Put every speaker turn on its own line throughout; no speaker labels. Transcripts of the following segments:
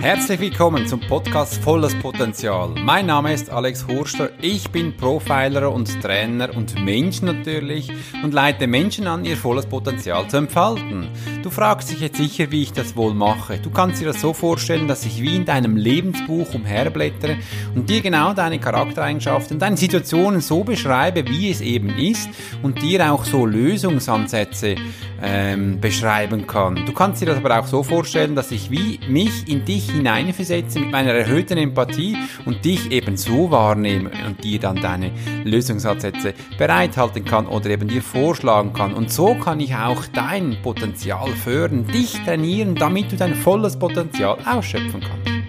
Herzlich willkommen zum Podcast Volles Potenzial. Mein Name ist Alex Hurster. Ich bin Profiler und Trainer und Mensch natürlich und leite Menschen an, ihr volles Potenzial zu entfalten. Du fragst dich jetzt sicher, wie ich das wohl mache. Du kannst dir das so vorstellen, dass ich wie in deinem Lebensbuch umherblättere und dir genau deine Charaktereigenschaften, deine Situationen so beschreibe, wie es eben ist und dir auch so Lösungsansätze ähm, beschreiben kann. Du kannst dir das aber auch so vorstellen, dass ich wie mich in dich hineinversetze mit meiner erhöhten Empathie und dich eben so wahrnehme und dir dann deine Lösungsansätze bereithalten kann oder eben dir vorschlagen kann. Und so kann ich auch dein Potenzial fördern, dich trainieren, damit du dein volles Potenzial ausschöpfen kannst.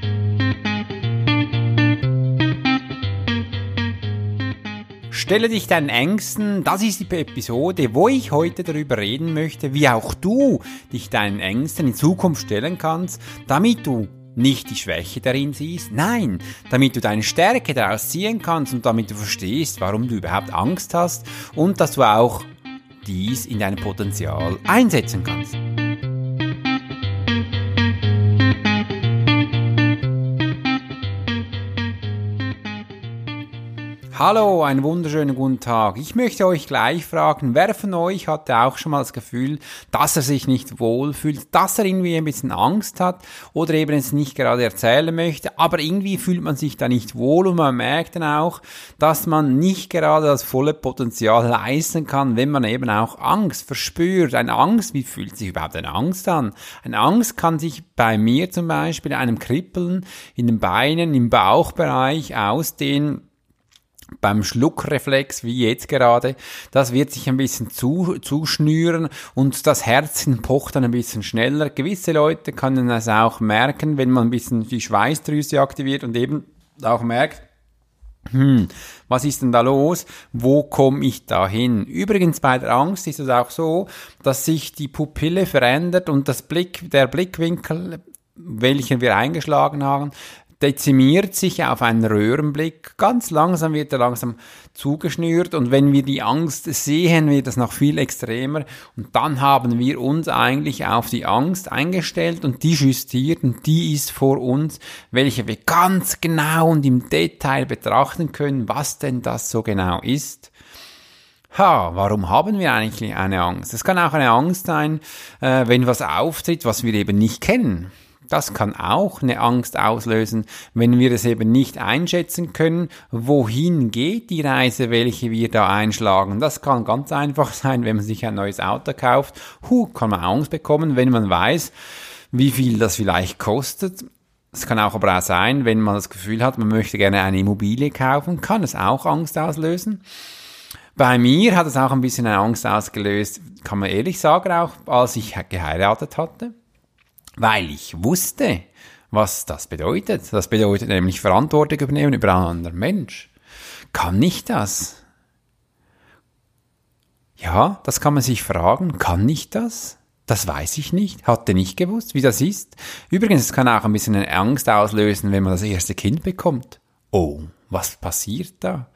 Stelle dich deinen Ängsten, das ist die Episode, wo ich heute darüber reden möchte, wie auch du dich deinen Ängsten in Zukunft stellen kannst, damit du nicht die Schwäche darin siehst, nein, damit du deine Stärke daraus ziehen kannst und damit du verstehst, warum du überhaupt Angst hast und dass du auch dies in dein Potenzial einsetzen kannst. Hallo, einen wunderschönen guten Tag. Ich möchte euch gleich fragen, wer von euch hatte auch schon mal das Gefühl, dass er sich nicht wohl fühlt, dass er irgendwie ein bisschen Angst hat oder eben es nicht gerade erzählen möchte, aber irgendwie fühlt man sich da nicht wohl und man merkt dann auch, dass man nicht gerade das volle Potenzial leisten kann, wenn man eben auch Angst verspürt. Eine Angst, wie fühlt sich überhaupt eine Angst an? Eine Angst kann sich bei mir zum Beispiel einem Kribbeln in den Beinen, im Bauchbereich ausdehnen, beim Schluckreflex, wie jetzt gerade, das wird sich ein bisschen zu, zuschnüren und das Herz pocht dann ein bisschen schneller. Gewisse Leute können es auch merken, wenn man ein bisschen die Schweißdrüse aktiviert und eben auch merkt, hm, was ist denn da los? Wo komme ich da hin? Übrigens bei der Angst ist es auch so, dass sich die Pupille verändert und das Blick, der Blickwinkel, welchen wir eingeschlagen haben, dezimiert sich auf einen Röhrenblick. Ganz langsam wird er langsam zugeschnürt und wenn wir die Angst sehen, wird das noch viel extremer und dann haben wir uns eigentlich auf die Angst eingestellt und die justiert und die ist vor uns, welche wir ganz genau und im Detail betrachten können, was denn das so genau ist. Ha, warum haben wir eigentlich eine Angst? Es kann auch eine Angst sein, äh, wenn was auftritt, was wir eben nicht kennen. Das kann auch eine Angst auslösen, wenn wir es eben nicht einschätzen können, wohin geht die Reise, welche wir da einschlagen. Das kann ganz einfach sein, wenn man sich ein neues Auto kauft. Huh, kann man Angst bekommen, wenn man weiß, wie viel das vielleicht kostet. Es kann auch aber auch sein, wenn man das Gefühl hat, man möchte gerne eine Immobilie kaufen, kann es auch Angst auslösen. Bei mir hat es auch ein bisschen eine Angst ausgelöst, kann man ehrlich sagen, auch als ich geheiratet hatte weil ich wusste, was das bedeutet. Das bedeutet nämlich Verantwortung übernehmen über einen anderen Mensch. Kann ich das? Ja, das kann man sich fragen. Kann ich das? Das weiß ich nicht, hatte nicht gewusst, wie das ist. Übrigens, es kann auch ein bisschen eine Angst auslösen, wenn man das erste Kind bekommt. Oh, was passiert da?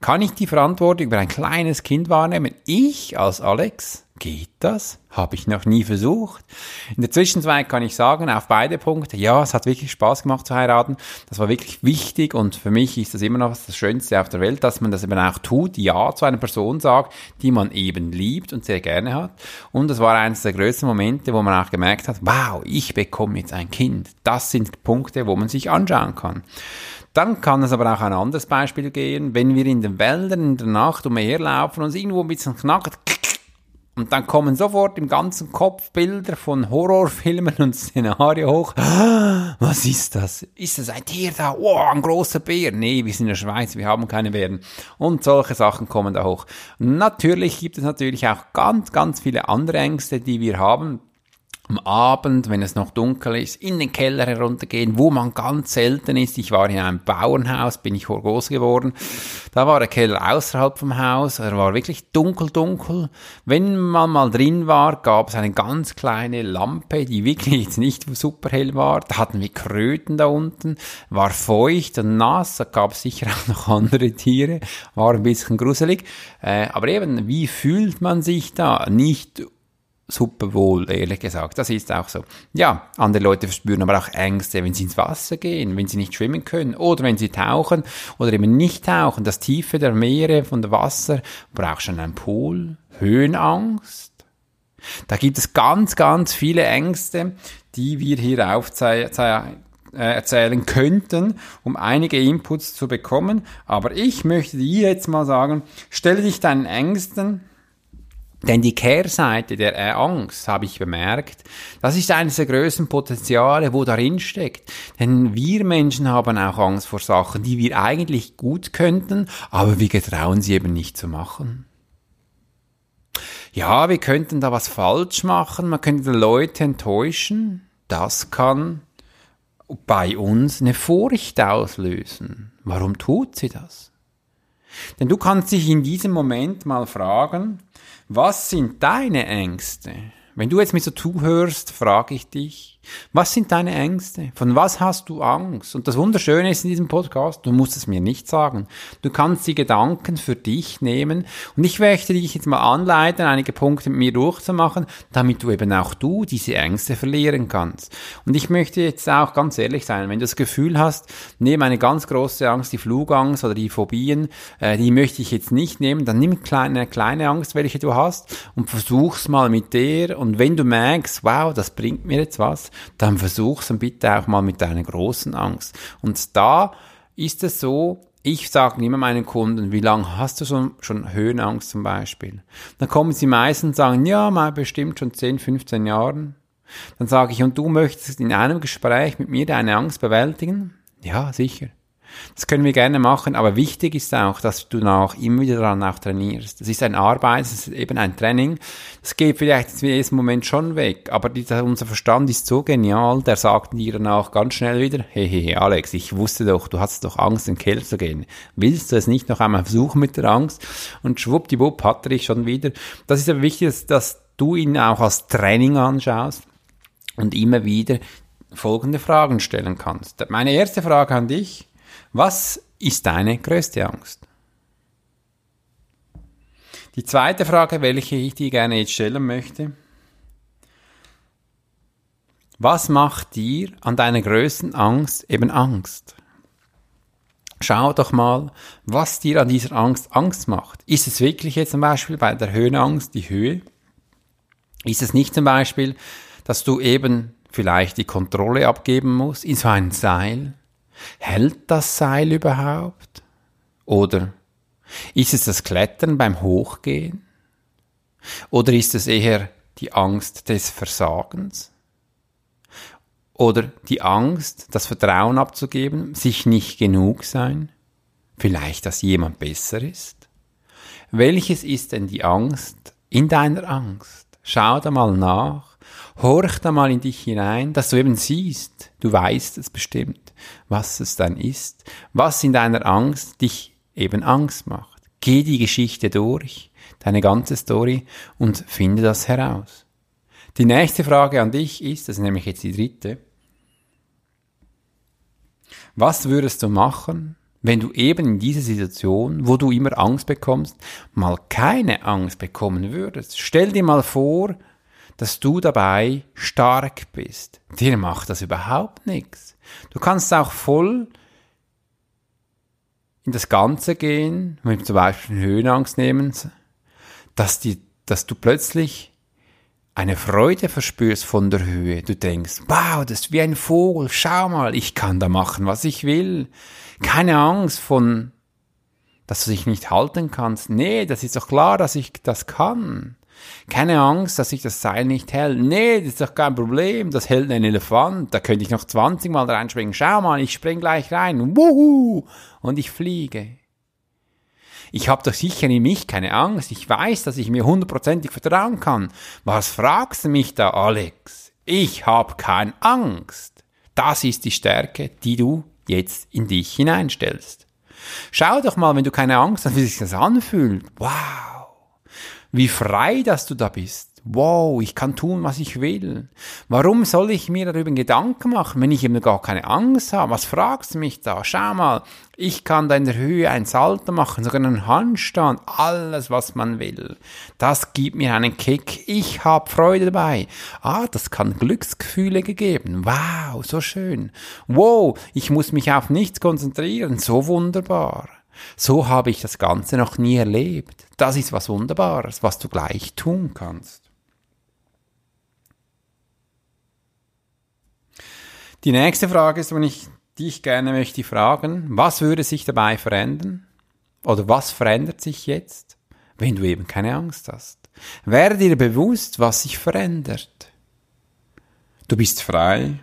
Kann ich die Verantwortung über ein kleines Kind wahrnehmen? Ich als Alex? Geht das? Habe ich noch nie versucht. In der Zwischenzeit kann ich sagen, auf beide Punkte, ja, es hat wirklich Spaß gemacht zu heiraten. Das war wirklich wichtig und für mich ist das immer noch das Schönste auf der Welt, dass man das eben auch tut, ja zu einer Person sagt, die man eben liebt und sehr gerne hat. Und es war eines der größten Momente, wo man auch gemerkt hat, wow, ich bekomme jetzt ein Kind. Das sind Punkte, wo man sich anschauen kann. Dann kann es aber auch ein anderes Beispiel gehen, wenn wir in den Wäldern in der Nacht umherlaufen und es irgendwo ein bisschen knackt, und dann kommen sofort im ganzen Kopf Bilder von Horrorfilmen und Szenarien hoch. Was ist das? Ist das ein Tier da? Oh, ein großer Bär. Nee, wir sind in der Schweiz, wir haben keine Bären. Und solche Sachen kommen da hoch. Natürlich gibt es natürlich auch ganz, ganz viele andere Ängste, die wir haben am Abend, wenn es noch dunkel ist, in den Keller heruntergehen, wo man ganz selten ist. Ich war in einem Bauernhaus, bin ich groß geworden. Da war der Keller außerhalb vom Haus. Er war wirklich dunkel, dunkel. Wenn man mal drin war, gab es eine ganz kleine Lampe, die wirklich jetzt nicht super hell war. Da hatten wir Kröten da unten, war feucht und nass. Da gab es sicher auch noch andere Tiere, war ein bisschen gruselig. Äh, aber eben, wie fühlt man sich da? Nicht super wohl, ehrlich gesagt. Das ist auch so. Ja, andere Leute verspüren aber auch Ängste, wenn sie ins Wasser gehen, wenn sie nicht schwimmen können oder wenn sie tauchen oder eben nicht tauchen. Das Tiefe der Meere, von der Wasser, braucht schon einen Pool, Höhenangst. Da gibt es ganz, ganz viele Ängste, die wir hier aufzeigen erzählen könnten, um einige Inputs zu bekommen. Aber ich möchte dir jetzt mal sagen, stelle dich deinen Ängsten denn die Kehrseite der Angst, habe ich bemerkt, das ist eines der größten Potenziale, wo darin steckt. Denn wir Menschen haben auch Angst vor Sachen, die wir eigentlich gut könnten, aber wir getrauen sie eben nicht zu machen. Ja, wir könnten da was falsch machen, man könnte Leute enttäuschen. Das kann bei uns eine Furcht auslösen. Warum tut sie das? Denn du kannst dich in diesem Moment mal fragen, was sind deine Ängste? Wenn du jetzt mir so zuhörst, frage ich dich, was sind deine Ängste? Von was hast du Angst? Und das Wunderschöne ist in diesem Podcast, du musst es mir nicht sagen. Du kannst die Gedanken für dich nehmen und ich möchte dich jetzt mal anleiten, einige Punkte mit mir durchzumachen, damit du eben auch du diese Ängste verlieren kannst. Und ich möchte jetzt auch ganz ehrlich sein, wenn du das Gefühl hast, nehme eine ganz große Angst, die Flugangst oder die Phobien, äh, die möchte ich jetzt nicht nehmen, dann nimm eine kleine Angst, welche du hast und versuch's mal mit der und wenn du merkst, wow, das bringt mir jetzt was, dann versuch's dann bitte auch mal mit deiner großen Angst. Und da ist es so, ich sage immer meinen Kunden, wie lange hast du schon, schon Höhenangst zum Beispiel? Dann kommen sie meistens und sagen, ja, mal bestimmt schon 10, 15 Jahren. Dann sage ich, und du möchtest in einem Gespräch mit mir deine Angst bewältigen? Ja, sicher. Das können wir gerne machen, aber wichtig ist auch, dass du auch immer wieder daran auch trainierst. Das ist ein Arbeit, das ist eben ein Training. Das geht vielleicht im ersten Moment schon weg, aber dieser, unser Verstand ist so genial, der sagt dir dann auch ganz schnell wieder, hey, hey, hey, Alex, ich wusste doch, du hast doch Angst, in den Keller zu gehen. Willst du es nicht noch einmal versuchen mit der Angst? Und schwuppdiwupp hat er dich schon wieder. Das ist aber wichtig, dass, dass du ihn auch als Training anschaust und immer wieder folgende Fragen stellen kannst. Meine erste Frage an dich, was ist deine größte Angst? Die zweite Frage, welche ich dir gerne jetzt stellen möchte. Was macht dir an deiner größten Angst eben Angst? Schau doch mal, was dir an dieser Angst Angst macht. Ist es wirklich jetzt zum Beispiel bei der Höhenangst die Höhe? Ist es nicht zum Beispiel, dass du eben vielleicht die Kontrolle abgeben musst in so ein Seil? Hält das Seil überhaupt? Oder ist es das Klettern beim Hochgehen? Oder ist es eher die Angst des Versagens? Oder die Angst, das Vertrauen abzugeben, sich nicht genug sein? Vielleicht, dass jemand besser ist? Welches ist denn die Angst in deiner Angst? Schau da mal nach, horch da mal in dich hinein, dass du eben siehst, du weißt es bestimmt was es dann ist, was in deiner Angst dich eben Angst macht. Geh die Geschichte durch, deine ganze Story und finde das heraus. Die nächste Frage an dich ist, das ist nämlich jetzt die dritte, was würdest du machen, wenn du eben in dieser Situation, wo du immer Angst bekommst, mal keine Angst bekommen würdest? Stell dir mal vor, dass du dabei stark bist. Dir macht das überhaupt nichts. Du kannst auch voll in das Ganze gehen, wenn wir zum Beispiel Höhenangst nehmen, dass, die, dass du plötzlich eine Freude verspürst von der Höhe. Du denkst, wow, das ist wie ein Vogel, schau mal, ich kann da machen, was ich will. Keine Angst von, dass du dich nicht halten kannst. Nee, das ist doch klar, dass ich das kann. Keine Angst, dass sich das Seil nicht hält. Nee, das ist doch kein Problem. Das hält ein Elefant. Da könnte ich noch 20 Mal reinspringen. Schau mal, ich spring gleich rein. Wuhu! Und ich fliege. Ich habe doch sicher in mich keine Angst. Ich weiß, dass ich mir hundertprozentig vertrauen kann. Was fragst du mich da, Alex? Ich habe keine Angst. Das ist die Stärke, die du jetzt in dich hineinstellst. Schau doch mal, wenn du keine Angst hast, wie sich das anfühlt. Wow wie frei, dass du da bist. Wow, ich kann tun, was ich will. Warum soll ich mir darüber Gedanken machen, wenn ich eben gar keine Angst habe? Was fragst du mich da? Schau mal, ich kann da in der Höhe ein Salto machen, sogar einen Handstand, alles, was man will. Das gibt mir einen Kick. Ich habe Freude dabei. Ah, das kann Glücksgefühle gegeben. Wow, so schön. Wow, ich muss mich auf nichts konzentrieren. So wunderbar. So habe ich das Ganze noch nie erlebt. Das ist was Wunderbares, was du gleich tun kannst. Die nächste Frage ist, wenn ich dich gerne möchte fragen, was würde sich dabei verändern? Oder was verändert sich jetzt, wenn du eben keine Angst hast? Werde dir bewusst, was sich verändert. Du bist frei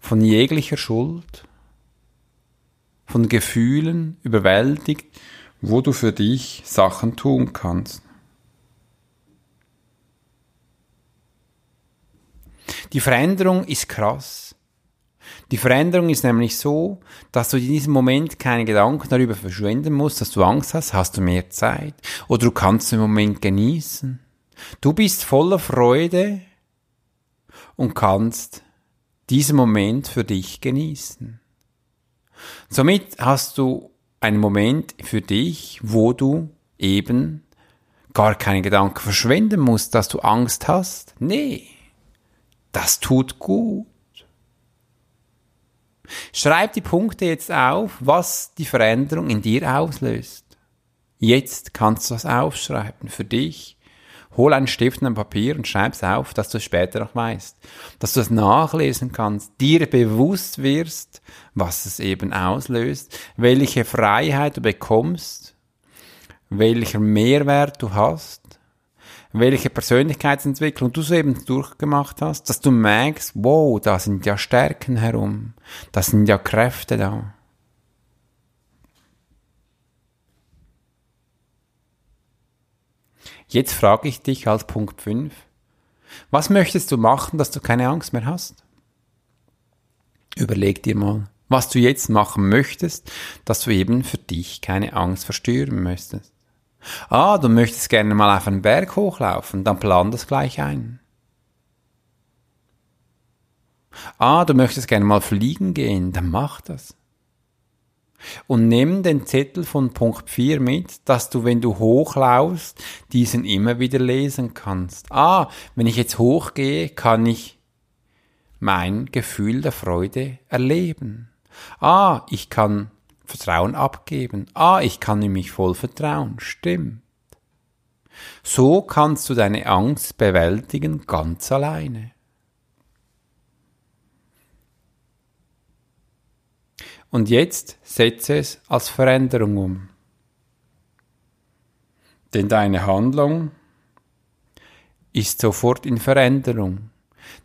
von jeglicher Schuld, von Gefühlen überwältigt, wo du für dich Sachen tun kannst. Die Veränderung ist krass. Die Veränderung ist nämlich so, dass du in diesem Moment keine Gedanken darüber verschwenden musst, dass du Angst hast, hast du mehr Zeit oder du kannst den Moment genießen. Du bist voller Freude und kannst diesen Moment für dich genießen. Somit hast du einen Moment für dich, wo du eben gar keine Gedanken verschwenden musst, dass du Angst hast. Nee, das tut gut. Schreib die Punkte jetzt auf, was die Veränderung in dir auslöst. Jetzt kannst du das aufschreiben für dich. Hol einen Stift und ein Papier und schreib es auf, dass du es später noch weißt. Dass du es nachlesen kannst, dir bewusst wirst, was es eben auslöst, welche Freiheit du bekommst, welcher Mehrwert du hast welche Persönlichkeitsentwicklung du so eben durchgemacht hast, dass du merkst, wow, da sind ja Stärken herum, da sind ja Kräfte da. Jetzt frage ich dich als Punkt 5, was möchtest du machen, dass du keine Angst mehr hast? Überleg dir mal, was du jetzt machen möchtest, dass du eben für dich keine Angst verstürmen möchtest. Ah, du möchtest gerne mal auf einen Berg hochlaufen, dann plan das gleich ein. Ah, du möchtest gerne mal fliegen gehen, dann mach das. Und nimm den Zettel von Punkt 4 mit, dass du, wenn du hochlaufst, diesen immer wieder lesen kannst. Ah, wenn ich jetzt hochgehe, kann ich mein Gefühl der Freude erleben. Ah, ich kann Vertrauen abgeben. Ah, ich kann in mich voll vertrauen. Stimmt. So kannst du deine Angst bewältigen ganz alleine. Und jetzt setze es als Veränderung um. Denn deine Handlung ist sofort in Veränderung.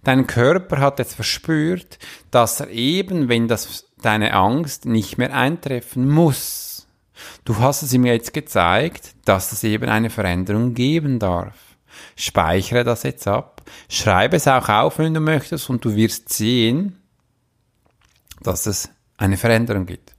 Dein Körper hat jetzt verspürt, dass er eben, wenn das deine Angst nicht mehr eintreffen muss. Du hast es ihm jetzt gezeigt, dass es eben eine Veränderung geben darf. Speichere das jetzt ab, schreibe es auch auf, wenn du möchtest, und du wirst sehen, dass es eine Veränderung gibt.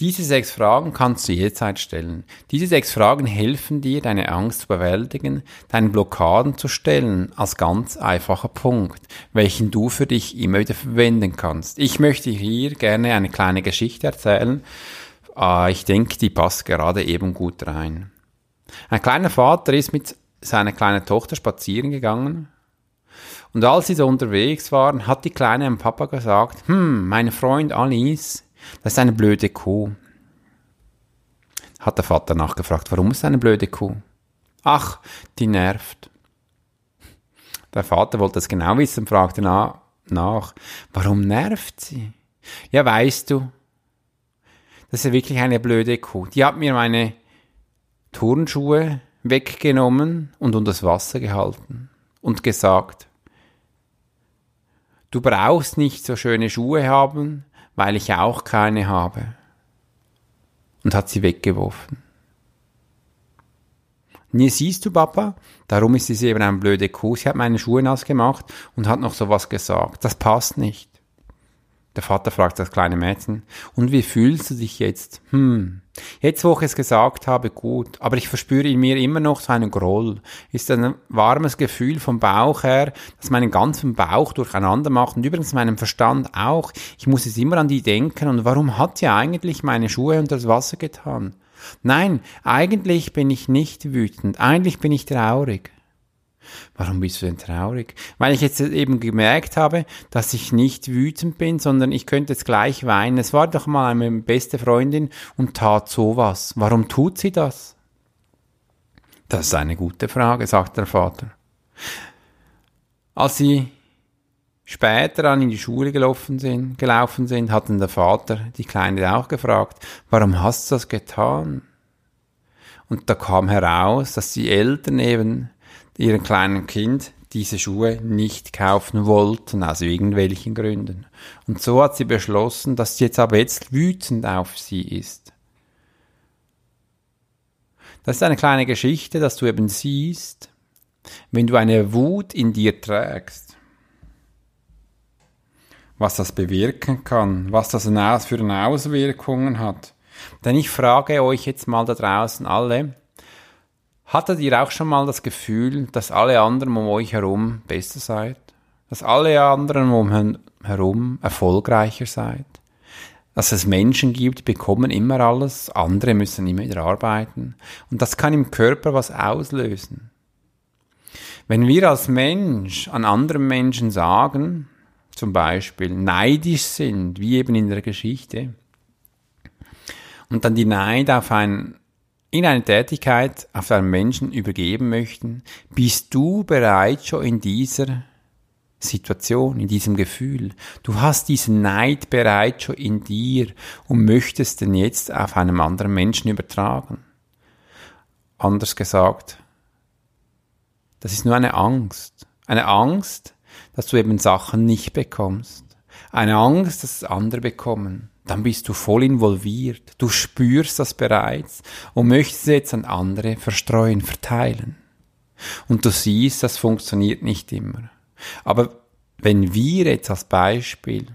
Diese sechs Fragen kannst du jederzeit stellen. Diese sechs Fragen helfen dir, deine Angst zu bewältigen, deine Blockaden zu stellen, als ganz einfacher Punkt, welchen du für dich immer wieder verwenden kannst. Ich möchte hier gerne eine kleine Geschichte erzählen. Ah, ich denke, die passt gerade eben gut rein. Ein kleiner Vater ist mit seiner kleinen Tochter spazieren gegangen und als sie so unterwegs waren, hat die Kleine am Papa gesagt, hm, mein Freund Alice, das ist eine blöde Kuh. Hat der Vater nachgefragt, warum ist eine blöde Kuh? Ach, die nervt. Der Vater wollte das genau wissen und fragte na, nach, warum nervt sie? Ja, weißt du, das ist wirklich eine blöde Kuh. Die hat mir meine Turnschuhe weggenommen und unter das Wasser gehalten und gesagt, du brauchst nicht so schöne Schuhe haben, weil ich auch keine habe. Und hat sie weggeworfen. Hier siehst du, Papa, darum ist sie eben ein blöde Kuh. Sie hat meine Schuhe nass gemacht und hat noch sowas gesagt. Das passt nicht. Der Vater fragt das kleine Mädchen, und wie fühlst du dich jetzt? Hm, jetzt wo ich es gesagt habe, gut, aber ich verspüre in mir immer noch so einen Groll. Ist ein warmes Gefühl vom Bauch her, das meinen ganzen Bauch durcheinander macht und übrigens meinen Verstand auch. Ich muss jetzt immer an die denken und warum hat sie eigentlich meine Schuhe unter das Wasser getan? Nein, eigentlich bin ich nicht wütend, eigentlich bin ich traurig. Warum bist du denn traurig? Weil ich jetzt eben gemerkt habe, dass ich nicht wütend bin, sondern ich könnte jetzt gleich weinen. Es war doch mal meine beste Freundin und tat sowas. Warum tut sie das? Das ist eine gute Frage, sagt der Vater. Als sie später dann in die Schule gelaufen sind, gelaufen sind, hatten der Vater die Kleine auch gefragt, warum hast du das getan? Und da kam heraus, dass die Eltern eben ihrem kleinen Kind diese Schuhe nicht kaufen wollten, aus irgendwelchen Gründen. Und so hat sie beschlossen, dass sie jetzt aber jetzt wütend auf sie ist. Das ist eine kleine Geschichte, dass du eben siehst, wenn du eine Wut in dir trägst, was das bewirken kann, was das für Auswirkungen hat. Denn ich frage euch jetzt mal da draußen alle, Hattet ihr auch schon mal das Gefühl, dass alle anderen um euch herum besser seid? Dass alle anderen um euch herum erfolgreicher seid? Dass es Menschen gibt, die bekommen immer alles, andere müssen immer wieder arbeiten. Und das kann im Körper was auslösen. Wenn wir als Mensch an anderen Menschen sagen, zum Beispiel neidisch sind, wie eben in der Geschichte, und dann die Neid auf ein in eine Tätigkeit auf einen Menschen übergeben möchten, bist du bereits schon in dieser Situation, in diesem Gefühl. Du hast diesen Neid bereits schon in dir und möchtest den jetzt auf einem anderen Menschen übertragen. Anders gesagt, das ist nur eine Angst. Eine Angst, dass du eben Sachen nicht bekommst. Eine Angst, dass andere bekommen dann bist du voll involviert. Du spürst das bereits und möchtest es jetzt an andere verstreuen, verteilen. Und du siehst, das funktioniert nicht immer. Aber wenn wir jetzt als Beispiel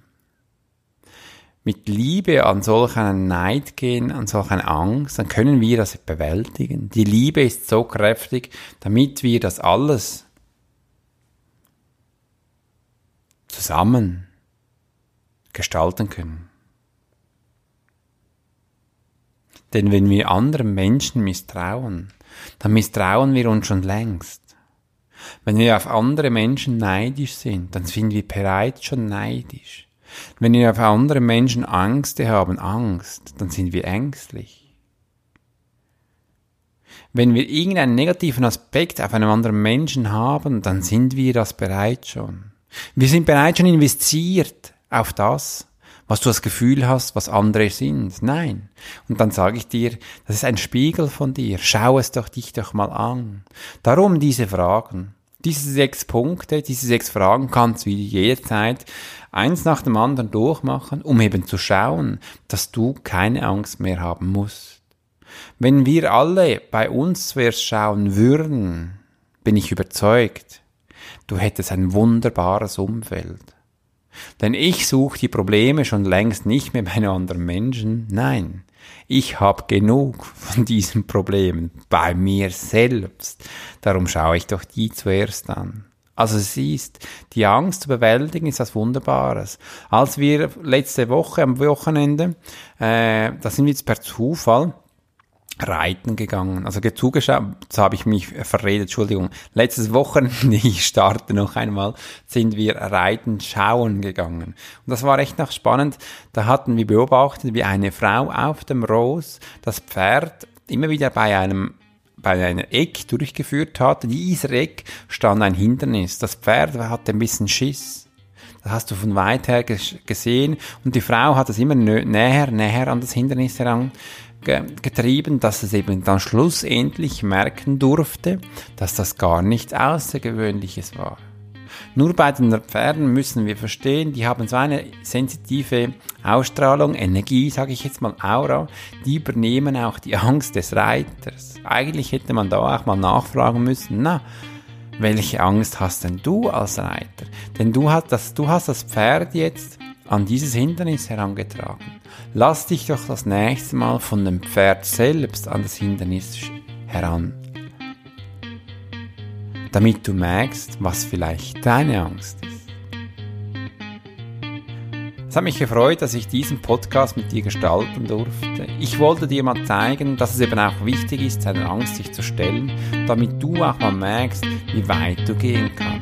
mit Liebe an solch einen Neid gehen, an solch eine Angst, dann können wir das bewältigen. Die Liebe ist so kräftig, damit wir das alles zusammen gestalten können. Denn wenn wir anderen Menschen misstrauen, dann misstrauen wir uns schon längst. Wenn wir auf andere Menschen neidisch sind, dann sind wir bereits schon neidisch. Wenn wir auf andere Menschen Angst haben, Angst, dann sind wir ängstlich. Wenn wir irgendeinen negativen Aspekt auf einem anderen Menschen haben, dann sind wir das bereits schon. Wir sind bereits schon investiert auf das, was du das Gefühl hast, was andere sind. Nein. Und dann sage ich dir, das ist ein Spiegel von dir. Schau es doch dich doch mal an. Darum diese Fragen. Diese sechs Punkte, diese sechs Fragen kannst du jederzeit eins nach dem anderen durchmachen, um eben zu schauen, dass du keine Angst mehr haben musst. Wenn wir alle bei uns zuerst schauen würden, bin ich überzeugt, du hättest ein wunderbares Umfeld. Denn ich suche die Probleme schon längst nicht mehr bei einem anderen Menschen. Nein, ich habe genug von diesen Problemen bei mir selbst. Darum schaue ich doch die zuerst an. Also siehst, die Angst zu bewältigen ist was Wunderbares. Als wir letzte Woche am Wochenende, äh, da sind wir jetzt per Zufall reiten gegangen. Also zugeschaut, jetzt habe ich mich verredet, Entschuldigung. Letztes Wochenende, ich starte noch einmal, sind wir reiten schauen gegangen. Und das war echt noch spannend. Da hatten wir beobachtet, wie eine Frau auf dem Ross das Pferd immer wieder bei einem bei einer Eck durchgeführt hat. In dieser Eck stand ein Hindernis. Das Pferd hatte ein bisschen Schiss. Das hast du von weit her gesehen. Und die Frau hat es immer näher, näher an das Hindernis heran getrieben, dass es eben dann schlussendlich merken durfte, dass das gar nichts Außergewöhnliches war. Nur bei den Pferden müssen wir verstehen, die haben so eine sensitive Ausstrahlung, Energie, sage ich jetzt mal Aura, die übernehmen auch die Angst des Reiters. Eigentlich hätte man da auch mal nachfragen müssen, na, welche Angst hast denn du als Reiter? Denn du hast das, du hast das Pferd jetzt an dieses Hindernis herangetragen. Lass dich doch das nächste Mal von dem Pferd selbst an das Hindernis heran. Damit du merkst, was vielleicht deine Angst ist. Es hat mich gefreut, dass ich diesen Podcast mit dir gestalten durfte. Ich wollte dir mal zeigen, dass es eben auch wichtig ist, seine Angst sich zu stellen, damit du auch mal merkst, wie weit du gehen kannst.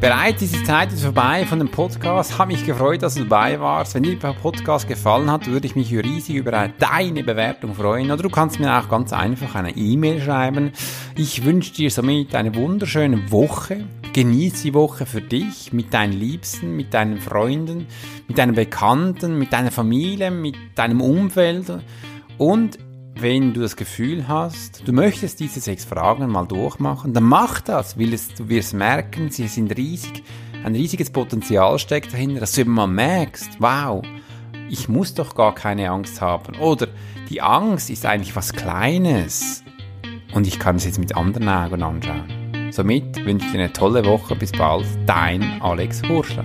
Bereits diese Zeit ist vorbei von dem Podcast. Habe mich gefreut, dass du dabei warst. Wenn dir der Podcast gefallen hat, würde ich mich riesig über deine Bewertung freuen. Oder du kannst mir auch ganz einfach eine E-Mail schreiben. Ich wünsche dir somit eine wunderschöne Woche. Genieß die Woche für dich, mit deinen Liebsten, mit deinen Freunden, mit deinen Bekannten, mit deiner Familie, mit deinem Umfeld. Und wenn du das Gefühl hast, du möchtest diese sechs Fragen mal durchmachen, dann mach das, weil es, du wirst merken, sie sind riesig, ein riesiges Potenzial steckt dahinter, dass du eben mal merkst, wow, ich muss doch gar keine Angst haben. Oder die Angst ist eigentlich was Kleines und ich kann es jetzt mit anderen Augen anschauen. Somit wünsche ich dir eine tolle Woche. Bis bald. Dein Alex Horschler.